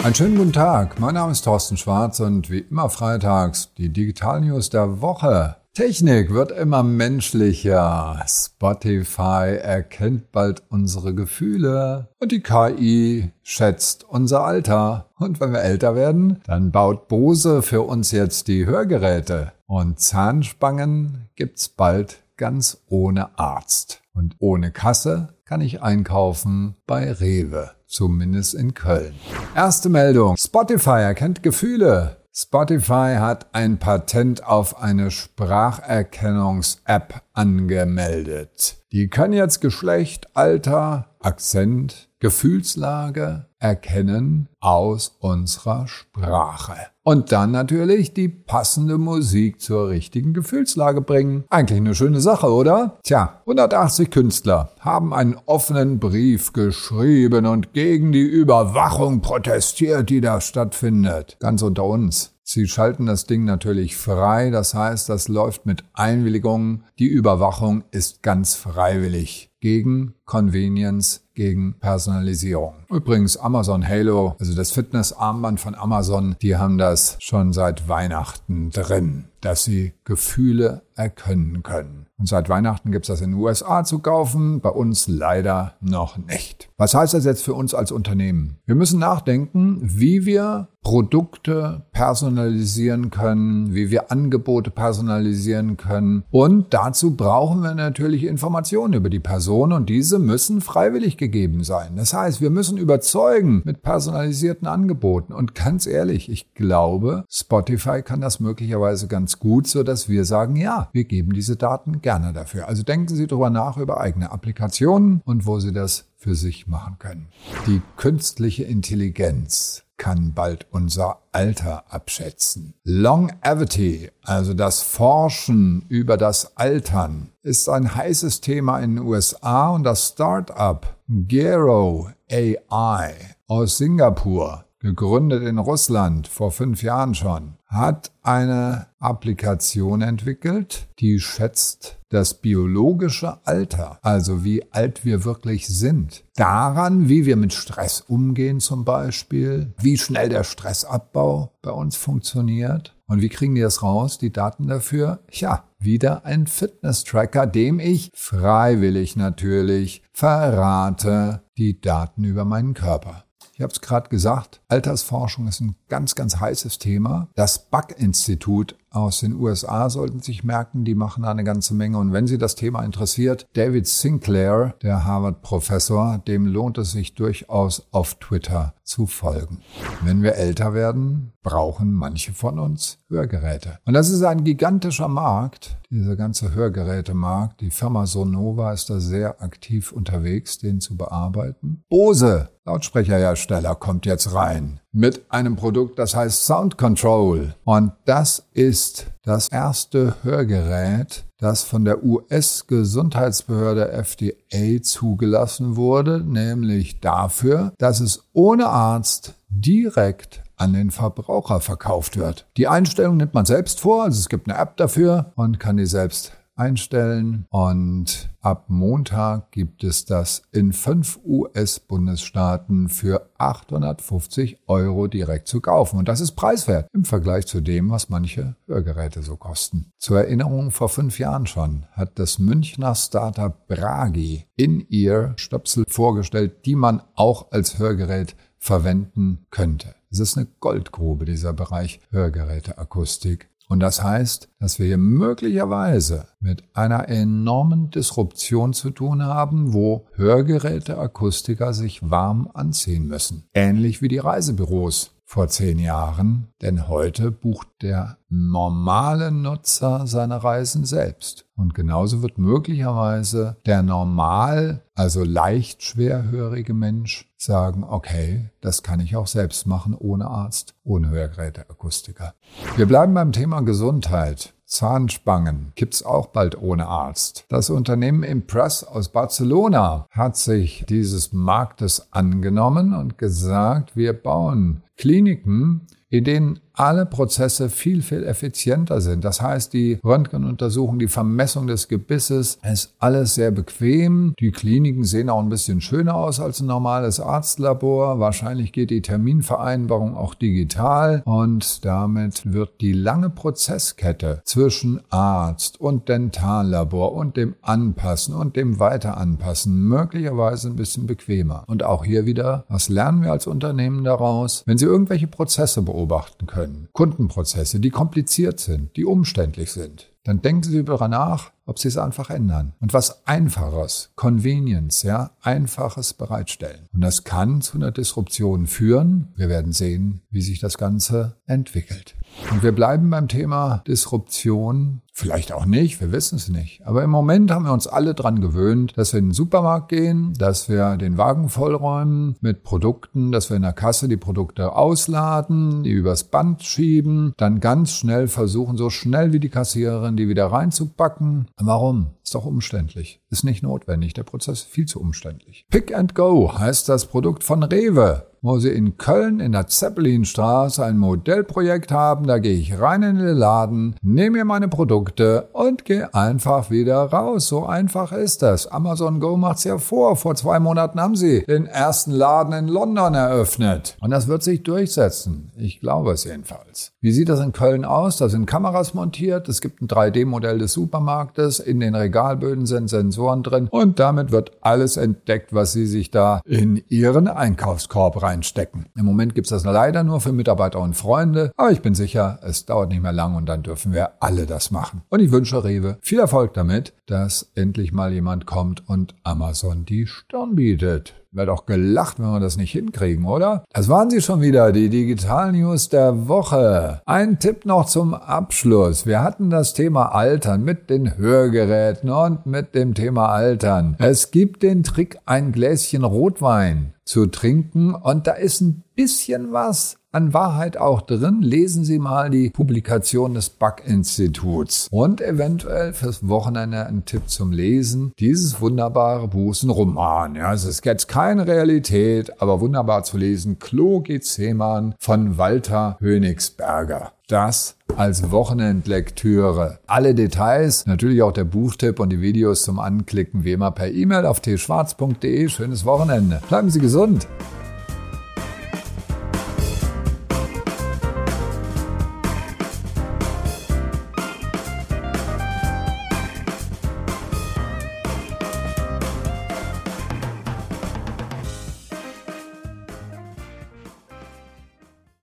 Einen schönen guten Tag. Mein Name ist Thorsten Schwarz und wie immer freitags die Digital News der Woche. Technik wird immer menschlicher. Spotify erkennt bald unsere Gefühle und die KI schätzt unser Alter. Und wenn wir älter werden, dann baut Bose für uns jetzt die Hörgeräte. Und Zahnspangen gibt's bald ganz ohne Arzt. Und ohne Kasse kann ich einkaufen bei Rewe, zumindest in Köln. Erste Meldung. Spotify erkennt Gefühle. Spotify hat ein Patent auf eine Spracherkennungs-App angemeldet. Die kann jetzt Geschlecht, Alter, Akzent, Gefühlslage erkennen aus unserer Sprache. Und dann natürlich die passende Musik zur richtigen Gefühlslage bringen. Eigentlich eine schöne Sache, oder? Tja, 180 Künstler haben einen offenen Brief geschrieben und gegen die Überwachung protestiert, die da stattfindet. Ganz unter uns. Sie schalten das Ding natürlich frei, das heißt, das läuft mit Einwilligung. Die Überwachung ist ganz freiwillig gegen Convenience, gegen Personalisierung. Übrigens Amazon Halo, also das Fitnessarmband von Amazon, die haben das schon seit Weihnachten drin, dass sie Gefühle erkennen können. Und seit Weihnachten gibt's das in den USA zu kaufen, bei uns leider noch nicht. Was heißt das jetzt für uns als Unternehmen? Wir müssen nachdenken, wie wir Produkte personalisieren können, wie wir Angebote personalisieren können. Und dazu brauchen wir natürlich Informationen über die Person und diese müssen freiwillig gegeben sein. Das heißt, wir müssen überzeugen mit personalisierten Angeboten. Und ganz ehrlich, ich glaube, Spotify kann das möglicherweise ganz gut, so dass wir sagen, ja, wir geben diese Daten gerne dafür. Also denken Sie darüber nach über eigene Applikationen und wo Sie das für sich machen können. Die künstliche Intelligenz kann bald unser Alter abschätzen. Longevity, also das Forschen über das Altern, ist ein heißes Thema in den USA und das Startup Gero AI aus Singapur gegründet in Russland vor fünf Jahren schon, hat eine Applikation entwickelt, die schätzt das biologische Alter, also wie alt wir wirklich sind, daran, wie wir mit Stress umgehen zum Beispiel, wie schnell der Stressabbau bei uns funktioniert. Und wie kriegen die das raus, die Daten dafür? Ja, wieder ein Fitness-Tracker, dem ich freiwillig natürlich verrate die Daten über meinen Körper. Ich habe es gerade gesagt, Altersforschung ist ein ganz, ganz heißes Thema. Das Buck-Institut aus den USA sollten sich merken, die machen da eine ganze Menge. Und wenn Sie das Thema interessiert, David Sinclair, der Harvard-Professor, dem lohnt es sich durchaus auf Twitter zu folgen. Wenn wir älter werden, brauchen manche von uns Hörgeräte. Und das ist ein gigantischer Markt, dieser ganze Hörgerätemarkt. Die Firma Sonova ist da sehr aktiv unterwegs, den zu bearbeiten. Bose, Lautsprecherhersteller, kommt jetzt rein mit einem Produkt, das heißt Sound Control. Und das ist das erste Hörgerät, das von der US-Gesundheitsbehörde FDA zugelassen wurde, nämlich dafür, dass es ohne Arzt direkt an den Verbraucher verkauft wird. Die Einstellung nimmt man selbst vor, also es gibt eine App dafür und kann die selbst einstellen und ab Montag gibt es das in fünf US-Bundesstaaten für 850 Euro direkt zu kaufen. Und das ist preiswert im Vergleich zu dem, was manche Hörgeräte so kosten. Zur Erinnerung, vor fünf Jahren schon hat das Münchner Startup Bragi in ihr Stöpsel vorgestellt, die man auch als Hörgerät verwenden könnte. Es ist eine Goldgrube, dieser Bereich Hörgeräteakustik. Und das heißt, dass wir hier möglicherweise mit einer enormen Disruption zu tun haben, wo Hörgeräteakustiker sich warm anziehen müssen. Ähnlich wie die Reisebüros vor zehn Jahren, denn heute bucht der normale Nutzer seine Reisen selbst. Und genauso wird möglicherweise der normal, also leicht schwerhörige Mensch sagen, okay, das kann ich auch selbst machen, ohne Arzt, ohne Hörgeräteakustiker. Wir bleiben beim Thema Gesundheit. Zahnspangen gibt's auch bald ohne Arzt. Das Unternehmen Impress aus Barcelona hat sich dieses Marktes angenommen und gesagt, wir bauen Kliniken, in denen alle Prozesse viel, viel effizienter sind. Das heißt, die Röntgenuntersuchung, die Vermessung des Gebisses ist alles sehr bequem. Die Kliniken sehen auch ein bisschen schöner aus als ein normales Arztlabor. Wahrscheinlich geht die Terminvereinbarung auch digital und damit wird die lange Prozesskette zwischen Arzt und Dentallabor und dem Anpassen und dem Weiteranpassen möglicherweise ein bisschen bequemer. Und auch hier wieder, was lernen wir als Unternehmen daraus? Wenn Sie irgendwelche Prozesse beobachten können, Kundenprozesse, die kompliziert sind, die umständlich sind, dann denken Sie darüber nach, ob Sie es einfach ändern und was Einfaches, Convenience, ja, Einfaches bereitstellen. Und das kann zu einer Disruption führen. Wir werden sehen, wie sich das Ganze entwickelt. Und wir bleiben beim Thema Disruption. Vielleicht auch nicht, wir wissen es nicht. Aber im Moment haben wir uns alle dran gewöhnt, dass wir in den Supermarkt gehen, dass wir den Wagen vollräumen mit Produkten, dass wir in der Kasse die Produkte ausladen, die übers Band schieben, dann ganz schnell versuchen, so schnell wie die Kassiererin, die wieder reinzupacken. Warum? Ist doch umständlich. Ist nicht notwendig. Der Prozess ist viel zu umständlich. Pick and Go heißt das Produkt von Rewe wo sie in Köln in der Zeppelinstraße ein Modellprojekt haben. Da gehe ich rein in den Laden, nehme mir meine Produkte und gehe einfach wieder raus. So einfach ist das. Amazon Go macht's ja vor. Vor zwei Monaten haben sie den ersten Laden in London eröffnet. Und das wird sich durchsetzen. Ich glaube es jedenfalls. Wie sieht das in Köln aus? Da sind Kameras montiert. Es gibt ein 3D-Modell des Supermarktes. In den Regalböden sind Sensoren drin. Und damit wird alles entdeckt, was sie sich da in ihren Einkaufskorb reinstecken. Im Moment gibt es das leider nur für Mitarbeiter und Freunde, aber ich bin sicher, es dauert nicht mehr lang und dann dürfen wir alle das machen. Und ich wünsche Rewe viel Erfolg damit, dass endlich mal jemand kommt und Amazon die Stirn bietet. Wird auch gelacht, wenn wir das nicht hinkriegen, oder? Das waren sie schon wieder, die Digital News der Woche. Ein Tipp noch zum Abschluss. Wir hatten das Thema Altern mit den Hörgeräten und mit dem Thema Altern. Es gibt den Trick, ein Gläschen Rotwein zu trinken. Und da ist ein bisschen was an Wahrheit auch drin. Lesen Sie mal die Publikation des Buck-Instituts und eventuell fürs Wochenende ein Tipp zum Lesen. Dieses wunderbare Buch ist ein Roman. Ja, es ist jetzt keine Realität, aber wunderbar zu lesen. Klo Gethsemann von Walter Hönigsberger. Das als Wochenendlektüre. Alle Details, natürlich auch der Buchtipp und die Videos zum Anklicken, wie immer per E-Mail auf tschwarz.de. Schönes Wochenende. Bleiben Sie gesund.